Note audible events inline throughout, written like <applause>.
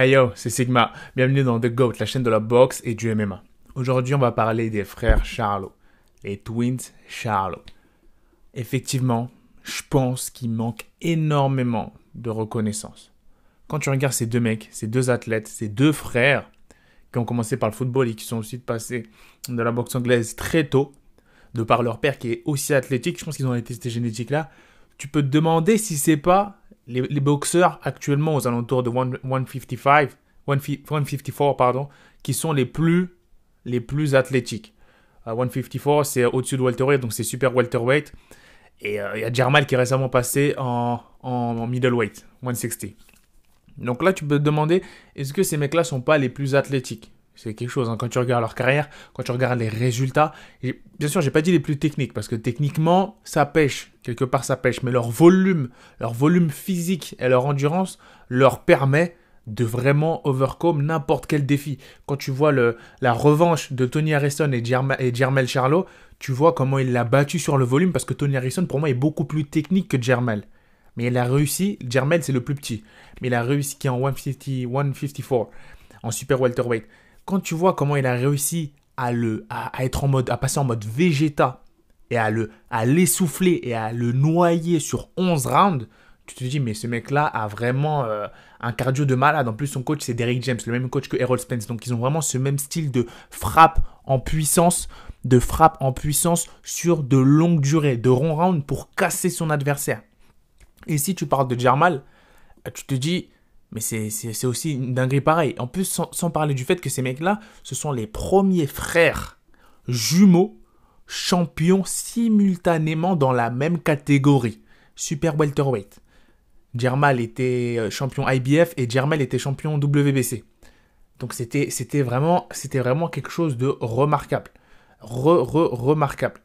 Hey yo, c'est Sigma. Bienvenue dans The GOAT, la chaîne de la boxe et du MMA. Aujourd'hui, on va parler des frères Charlot, les Twins Charlot. Effectivement, je pense qu'il manque énormément de reconnaissance. Quand tu regardes ces deux mecs, ces deux athlètes, ces deux frères qui ont commencé par le football et qui sont ensuite passés de la boxe anglaise très tôt, de par leur père qui est aussi athlétique, je pense qu'ils ont été ces génétiques-là, tu peux te demander si c'est pas les, boxeurs actuellement aux alentours de 155, 154, pardon, qui sont les plus, les plus athlétiques. 154, euh, c'est au-dessus de welterweight, donc c'est super welterweight. Et euh, il y a Jermal qui est récemment passé en, en, middleweight, 160. Donc là, tu peux te demander, est-ce que ces mecs-là sont pas les plus athlétiques? C'est quelque chose. Hein. Quand tu regardes leur carrière, quand tu regardes les résultats, bien sûr, j'ai pas dit les plus techniques parce que techniquement, ça pêche. Quelque part, ça pêche. Mais leur volume, leur volume physique et leur endurance leur permet de vraiment overcome n'importe quel défi. Quand tu vois le, la revanche de Tony Harrison et, Jermel Charlot, tu vois comment il l'a battu sur le volume parce que Tony Harrison, pour moi, est beaucoup plus technique que Jermel. Mais il a réussi, Jermel c'est le plus petit, mais il a réussi qui est en 150, 154, en super welterweight quand tu vois comment il a réussi à le à, être en mode à passer en mode végéta et à le à l'essouffler et à le noyer sur 11 rounds, tu te dis mais ce mec là a vraiment euh, un cardio de malade. En plus son coach c'est Derrick James, le même coach que Errol Spence. Donc ils ont vraiment ce même style de frappe en puissance, de frappe en puissance sur de longues durées, de rond round pour casser son adversaire. Et si tu parles de Jarmal, tu te dis mais c'est aussi une dinguerie pareille. En plus, sans, parler du fait que ces mecs-là, ce sont les premiers frères jumeaux champions simultanément dans la même catégorie. Super welterweight. Était euh, champion IBF et Jermel était champion WBC. Donc c'était vraiment, quelque chose de remarquable. Re, re, remarquable.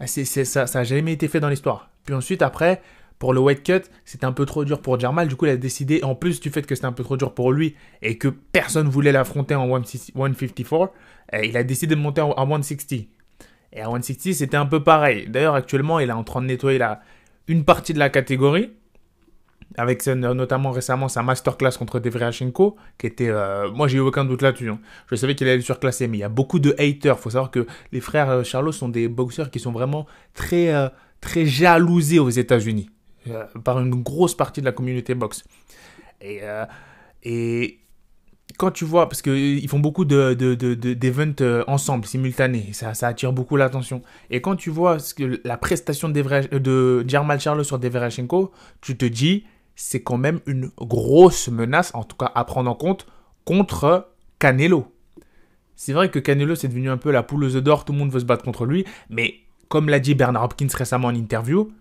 Ah, ça n'a jamais été fait dans l'histoire. Puis ensuite, après, pour le weight cut, c'était un peu trop dur pour Jermal. Du coup, il a décidé, en plus du fait que c'était un peu trop dur pour lui et que personne voulait l'affronter en 154, eh, il a décidé de monter en 160. Et à 160, c'était un peu pareil. D'ailleurs, actuellement, il est en train de nettoyer une partie de la catégorie. Avec notamment récemment sa masterclass contre Devrashenko, qui était. Euh, moi, j'ai eu aucun doute là-dessus. Hein. Je savais qu'il allait surclasser, mais il y a beaucoup de haters. Il faut savoir que les frères euh, Charlot sont des boxeurs qui sont vraiment très, euh, très jalousés aux États-Unis. Euh, par une grosse partie de la communauté boxe. Et, euh, et quand tu vois, parce qu'ils font beaucoup de, de, de, euh, ensemble, simultanés, ça, ça attire beaucoup l'attention. Et quand tu vois la prestation de, de Jarmal Charlo sur Deverashenko, tu te dis, c'est quand même une grosse menace, en tout cas à prendre en compte, contre Canelo. C'est vrai que Canelo, c'est devenu un peu la poule aux d'or, tout le monde veut se battre contre lui, mais comme l'a dit Bernard Hopkins récemment en interview,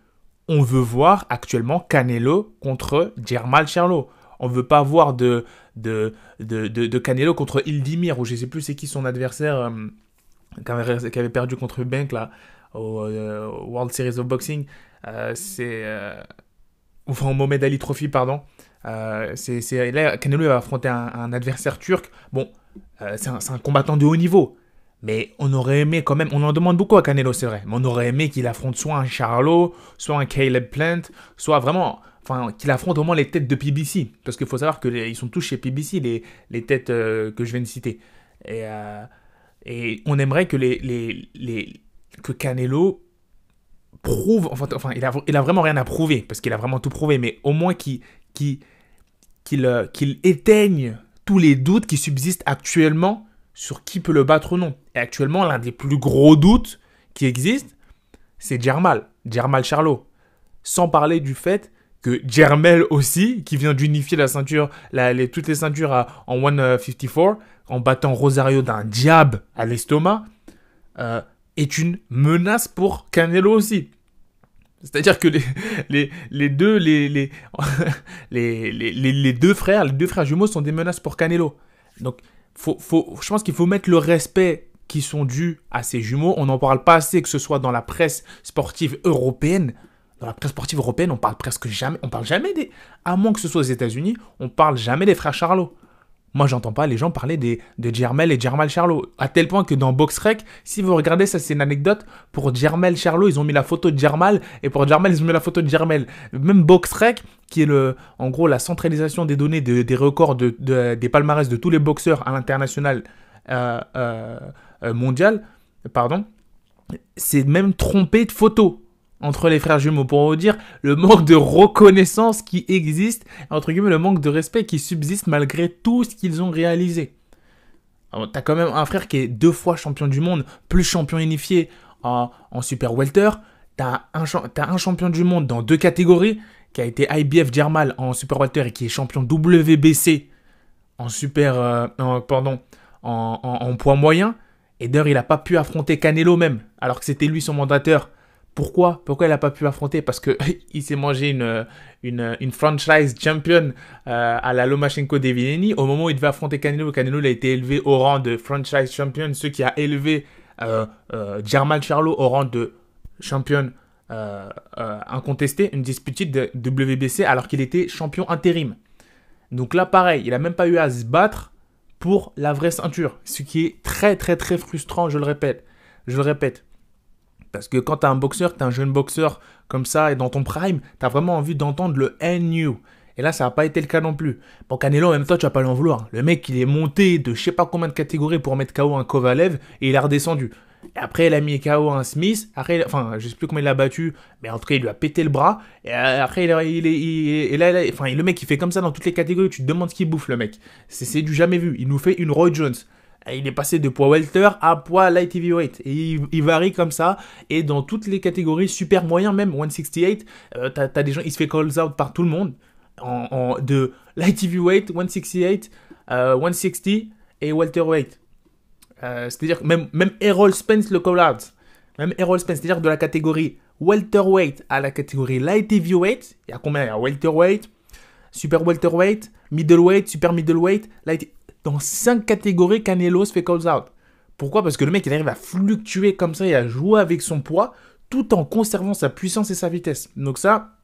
on veut voir actuellement Canelo contre Jermal Charlo. On veut pas voir de, de, de, Canelo contre Ildimir, ou je sais plus c'est qui son adversaire euh, qui, avait, perdu contre Bank là, au euh, World Series of Boxing. Euh, c'est. enfin, au Mohamed Ali Trophy, pardon. c'est, là, Canelo va affronter un, adversaire turc. Bon, c'est un combattant de haut niveau. Mais on aurait aimé quand même, on en demande beaucoup à Canelo, c'est vrai, mais on aurait aimé qu'il affronte soit un Charlo, soit un Caleb Plant, soit vraiment, enfin, qu'il affronte au moins les têtes de PBC. Parce qu'il faut savoir qu'ils sont tous chez PBC, les, les têtes euh, que je viens de citer. Et, euh, et on aimerait que, les, les, les, que Canelo prouve, enfin, enfin il, a, il a vraiment rien à prouver, parce qu'il a vraiment tout prouvé, mais au moins qu'il qu'il euh, qu'il éteigne tous les doutes qui subsistent actuellement sur qui peut le battre ou non. Et actuellement, l'un des plus gros doutes qui existent, c'est Jermal, Jermal Charlot. Sans parler du fait que Jermel aussi, qui vient d'unifier la ceinture, toutes les ceintures en 154, en battant Rosario d'un diable à l'estomac, euh, est une menace pour Canelo aussi. C'est-à-dire que les, deux frères, les deux frères jumeaux sont des menaces pour Canelo. Donc, faut, faut, je pense qu'il faut mettre le respect qui sont dus à ces jumeaux. On n'en parle pas assez, que ce soit dans la presse sportive européenne. Dans la presse sportive européenne, on parle presque jamais, on parle jamais des, à moins que ce soit aux États-Unis, on parle jamais des frères Charlot. Moi, j'entends pas les gens parler de Jermel et Jermal Charlot. À tel point que dans BoxRec, si vous regardez, ça c'est une anecdote, pour Jermel Charlot, ils ont mis la photo de Jermal, et pour Jermel, ils ont mis la photo de Jermel. Même BoxRec, qui est le, en gros la centralisation des données des records de, des palmarès de tous les boxeurs à l'international euh, euh, euh, mondial, pardon, c'est même trompé de photos entre les frères jumeaux pour vous dire le manque de reconnaissance qui existe, entre guillemets le manque de respect qui subsiste malgré tout ce qu'ils ont réalisé. T'as quand même un frère qui est deux fois champion du monde, plus champion unifié en, super welter. T'as un, champion du monde dans deux catégories, qui a été IBF Germal en super welter et qui est champion WBC en super, euh, pardon, poids moyen. Et d'ailleurs, il n'a pas pu affronter Canelo même, alors que c'était lui son mandateur. Pourquoi? Pourquoi il n'a pas pu affronter? Parce que <laughs> il s'est mangé une, une, franchise champion euh, à la Lomachenko Devineni. Au moment où il devait affronter Canelo, Canelo a été élevé au rang de franchise champion, ce qui a élevé euh, euh, Germal Charlo au rang de champion euh, incontesté, une disputée de WBC alors qu'il était champion intérim. Donc là, pareil, il n'a même pas eu à se battre pour la vraie ceinture, ce qui est très très très frustrant, je le répète. Je le répète. Parce que quand tu as un boxeur, tu un jeune boxeur comme ça et dans ton prime, tu as vraiment envie d'entendre le NU. Et là, ça n'a pas été le cas non plus. Bon, Canelo, en même temps, tu vas pas l'en vouloir. Le mec, il est monté de je sais pas combien de catégories pour mettre KO un Kovalev et il a redescendu. Et après, il a mis KO un Smith. Après, enfin, je sais plus comment il l'a battu, mais en tout cas, il lui a pété le bras. Et après, il, il, là, enfin, le mec, il fait comme ça dans toutes les catégories. Tu te demandes ce qu'il bouffe, le mec. C'est du jamais vu. Il nous fait une Roy Jones il est passé de poids welter à poids light heavyweight. Et il, varie comme ça. Et dans toutes les catégories super moyen, même 168, euh, t'as, as des gens, il se fait calls out par tout le monde. En, de light heavyweight, 168, 160 euh, et welterweight. Euh, c'est-à-dire même, même Errol Spence le call out. Même Errol Spence, c'est-à-dire de la catégorie welterweight à la catégorie light heavyweight. Il y a combien? Il y a welterweight, super welterweight, middleweight, super middleweight, light dans cinq catégories, Canelo se fait calls out. Pourquoi? Parce que le mec, il arrive à fluctuer comme ça et à jouer avec son poids tout en conservant sa puissance et sa vitesse. Donc ça,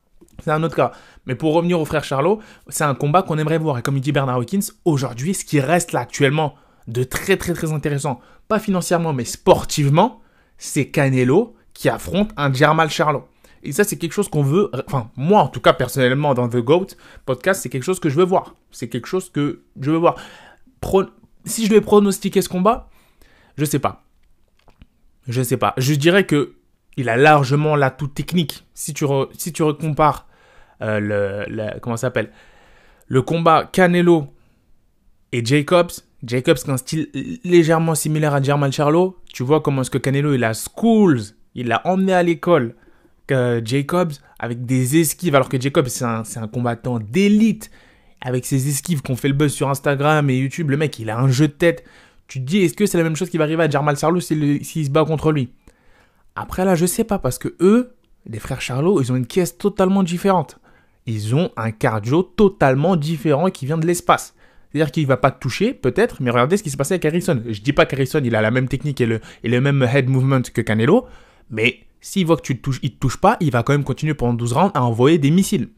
c'est un autre cas. Mais pour revenir au frère Charlot, c'est un combat qu'on aimerait voir. Et comme il dit Bernard Hawkins, aujourd'hui, ce qui reste là actuellement de très très très intéressant, pas financièrement mais sportivement, c'est Canelo qui affronte un Germal Charlot. Et ça, c'est quelque chose qu'on veut, enfin, moi en tout cas personnellement dans The GOAT podcast, c'est quelque chose que je veux voir. C'est quelque chose que je veux voir si je devais pronostiquer ce combat, je sais pas. Je sais pas. Je dirais que il a largement l'atout technique. Si tu, si tu compares euh, le, comment s'appelle? Le combat Canelo et Jacobs, Jacobs a un style légèrement similaire à German Charlo. Tu vois comment est-ce que Canelo il a schools, il l'a emmené à l'école. Que Jacobs avec des esquives, alors que Jacobs c'est un, un combattant d'élite avec ses esquives qu'on fait le buzz sur Instagram et YouTube, le mec, il a un jeu de tête. Tu te dis, est-ce que c'est la même chose qui va arriver à Jarmal Sarlo s'il se bat contre lui? Après là, je sais pas, parce que eux, les frères Charlot, ils ont une caisse totalement différente. Ils ont un cardio totalement différent qui vient de l'espace. C'est-à-dire qu'il va pas te toucher, peut-être, mais regardez ce qui s'est passé avec Harrison. Je dis pas qu'Harrison, il a la même technique et le, et le même head movement que Canelo, mais s'il voit que tu te touches, il te touche pas, il va quand même continuer pendant 12 rounds à envoyer des missiles.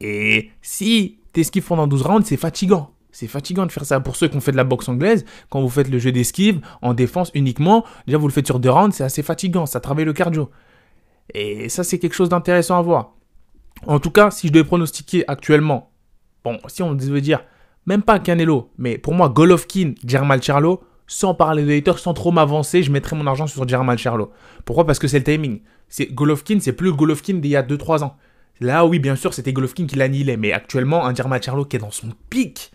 Et si font dans 12 rounds, c'est fatigant. C'est fatigant de faire ça. Pour ceux qui ont fait de la boxe anglaise, quand vous faites le jeu d'esquive en défense uniquement, déjà vous le faites sur deux rounds, c'est assez fatigant, ça travaille le cardio. Et ça, c'est quelque chose d'intéressant à voir. En tout cas, si je devais pronostiquer actuellement, bon, si on devait dire, même pas Canelo, mais pour moi, Golovkin, Germal Charlo, sans parler de haters, sans trop m'avancer, je mettrais mon argent sur Germal Charlo. Pourquoi? Parce que c'est le timing. C'est Golovkin, c'est plus Golovkin d'il y a 2-3 ans. Là, oui, bien sûr, c'était Golovkin qui l'annihilait, mais actuellement, un Jermall Charlo qui est dans son pic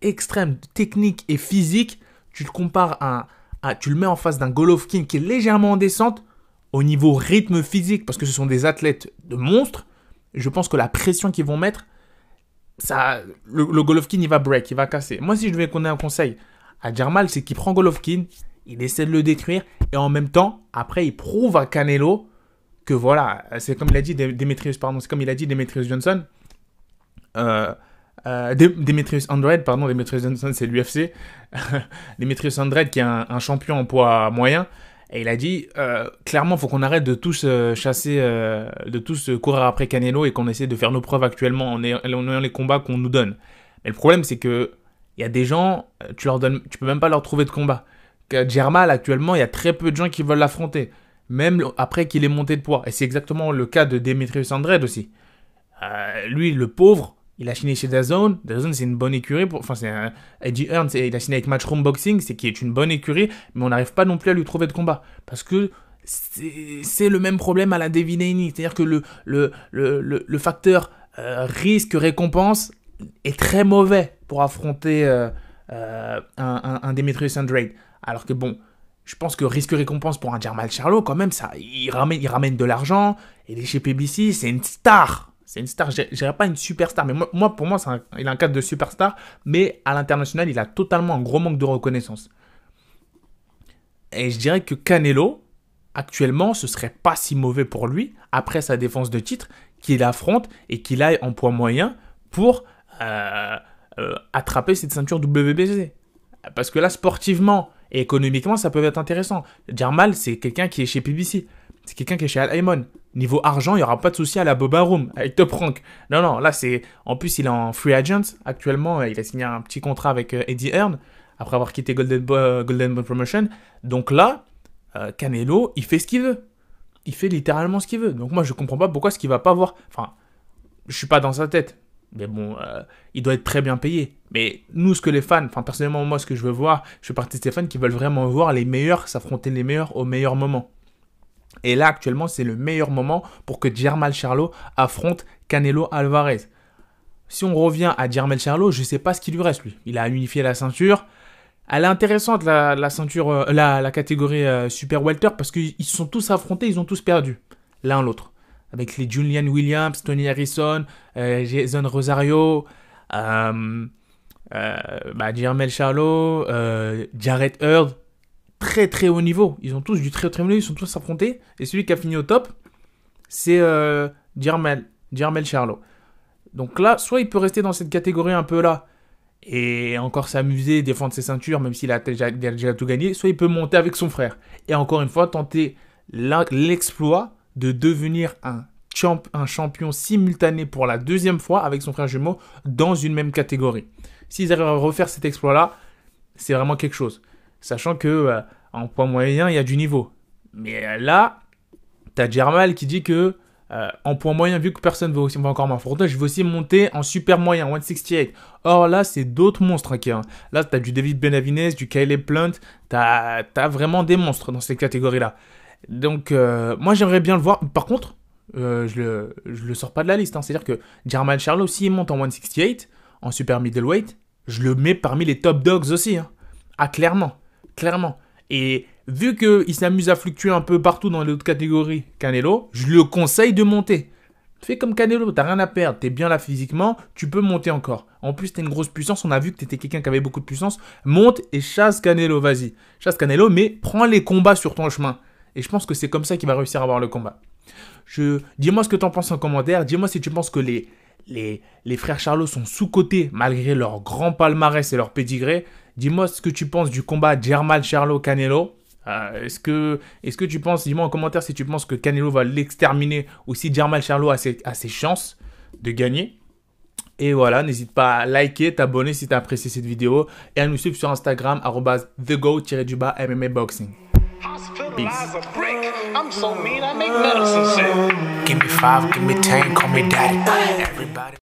extrême, technique et physique, tu le compares à, tu le mets en face d'un Golovkin qui est légèrement en descente au niveau rythme physique, parce que ce sont des athlètes de monstres. Je pense que la pression qu'ils vont mettre, ça, le, Golovkin, il va break, il va casser. Moi, si je devais donner un conseil à Jermal, c'est qu'il prend Golovkin, il essaie de le détruire, et en même temps, après, il prouve à Canelo que voilà, c'est comme il a dit Demetrius, pardon, c'est comme il a dit Demetrius Johnson. Euh, euh, Demetrius Andrade, pardon, Demetrius Johnson, c'est l'UFC. <laughs> Demetrius Andrade, qui est un, champion en poids moyen. Et il a dit, euh, clairement, faut qu'on arrête de tous chasser, de tous courir après Canelo et qu'on essaie de faire nos preuves actuellement en ayant, les combats qu'on nous donne. Mais le problème, c'est que Il y a des gens, euh, tu leur donnes, tu peux même pas leur trouver de combat. Germal, actuellement, il y a très peu de gens qui veulent l'affronter. Même après qu'il ait monté de poids. Et c'est exactement le cas de Demetrius Andrade aussi. Euh, lui, le pauvre, il a signé chez DAZN. DAZN, c'est une bonne écurie. Pour, enfin, c'est Eddie Hearn, il a signé avec Matchroom Boxing, c'est qui est une bonne écurie, mais on n'arrive pas non plus à lui trouver de combat. Parce que c'est le même problème à la Devin C'est-à-dire que le, le, le, le facteur euh, risque-récompense est très mauvais pour affronter euh, un, un, Demetrius Andrade. Alors que bon, je pense que risque-récompense pour un Jamal Charlo, quand même, ça, il ramène, il ramène de l'argent. Et est chez PBC, c'est une star. C'est une star, je dirais pas une superstar, mais moi, pour moi, il a un cadre de superstar, mais à l'international, il a totalement un gros manque de reconnaissance. Et je dirais que Canelo, actuellement, ce serait pas si mauvais pour lui, après sa défense de titre, qu'il affronte et qu'il aille en poids moyen pour euh, euh, attraper cette ceinture WBC. Parce que là, sportivement et économiquement, ça peut être intéressant. Jarmal, c'est quelqu'un qui est chez PBC. C'est quelqu'un qui est chez Al Aymon. Niveau argent, il n'y aura pas de souci à la Boba Room avec Top Rank. Non, non, là, c'est. En plus, il est en free agent actuellement. Il a signé un petit contrat avec euh, Eddie Hearn après avoir quitté Golden Boy, Golden Promotion. Donc là, Canelo, il fait ce qu'il veut il fait littéralement ce qu'il veut. Donc moi, je comprends pas pourquoi ce qu'il va pas voir. Enfin, je suis pas dans sa tête. Mais bon, euh, il doit être très bien payé. Mais nous, ce que les fans, enfin personnellement, moi, ce que je veux voir, je fais partie de ces fans qui veulent vraiment voir les meilleurs s'affronter les meilleurs au meilleur moment. Et là, actuellement, c'est le meilleur moment pour que Germal Charlo affronte Canelo Alvarez. Si on revient à Germal Charlo, je sais pas ce qu'il lui reste, lui. Il a unifié la ceinture. Elle est intéressante la, ceinture, euh, la, catégorie euh, Super Welter parce qu'ils sont tous affrontés, ils ont tous perdu l'un l'autre. Avec les Julian Williams, Tony Harrison, euh, Jason Rosario, bah, Jermel Charlot, Jared Heard, très très haut niveau. Ils ont tous du très très haut niveau, ils sont tous affrontés. Et celui qui a fini au top, c'est Jermel, Jermel Charlot. Donc là, soit il peut rester dans cette catégorie un peu là, et encore s'amuser, défendre ses ceintures, même s'il a déjà, tout gagné, soit il peut monter avec son frère. Et encore une fois, tenter l'exploit de devenir un, champ, un champion simultané pour la deuxième fois avec son frère jumeau dans une même catégorie. S'ils arrivent à refaire cet exploit-là, c'est vraiment quelque chose. Sachant que euh, en point moyen, il y a du niveau. Mais là, t'as Germal qui dit que euh, en point moyen, vu que personne ne va, encore m'affronter, je vais aussi monter en super moyen, 168. Or là, c'est d'autres monstres qui. Hein. Là, tu as du David Benavinez, du Kyle Plant, tu as, vraiment des monstres dans ces catégories-là. Donc, euh, moi, j'aimerais bien le voir. Par contre, euh, je, le, le sors pas de la liste. Hein. C'est-à-dire que Jermaine Charlo, s'il monte en 168, en super middleweight, je le mets parmi les top dogs aussi. Hein. Ah, clairement. Clairement. Et vu qu'il s'amuse à fluctuer un peu partout dans les autres catégories, Canelo, je le conseille de monter. Fais comme Canelo, t'as rien à perdre, t'es bien là physiquement, tu peux monter encore. En plus, t'as une grosse puissance, on a vu que t'étais quelqu'un qui avait beaucoup de puissance. Monte et chasse Canelo, vas-y. Chasse Canelo, mais prends les combats sur ton chemin. Et je pense que c'est comme ça qu'il va réussir à avoir le combat. Je... Dis-moi ce que t'en penses en commentaire, dis-moi si tu penses que les, les, les frères Charlot sont sous-cotés malgré leur grand palmarès et leur pédigré. Dis-moi ce que tu penses du combat Germal Charlo Canelo. Euh, est-ce que, est que tu penses, dis-moi en commentaire si tu penses que Canelo va l'exterminer ou si Germal Charlo a ses, chances de gagner. Et voilà, n'hésite pas à liker, t'abonner si tu as apprécié cette vidéo et à nous suivre sur Instagram, thego-MMA boxing. Hospitalize a brick. I'm so mean, I make medicine sick. Give me five, give me ten, call me daddy. Everybody.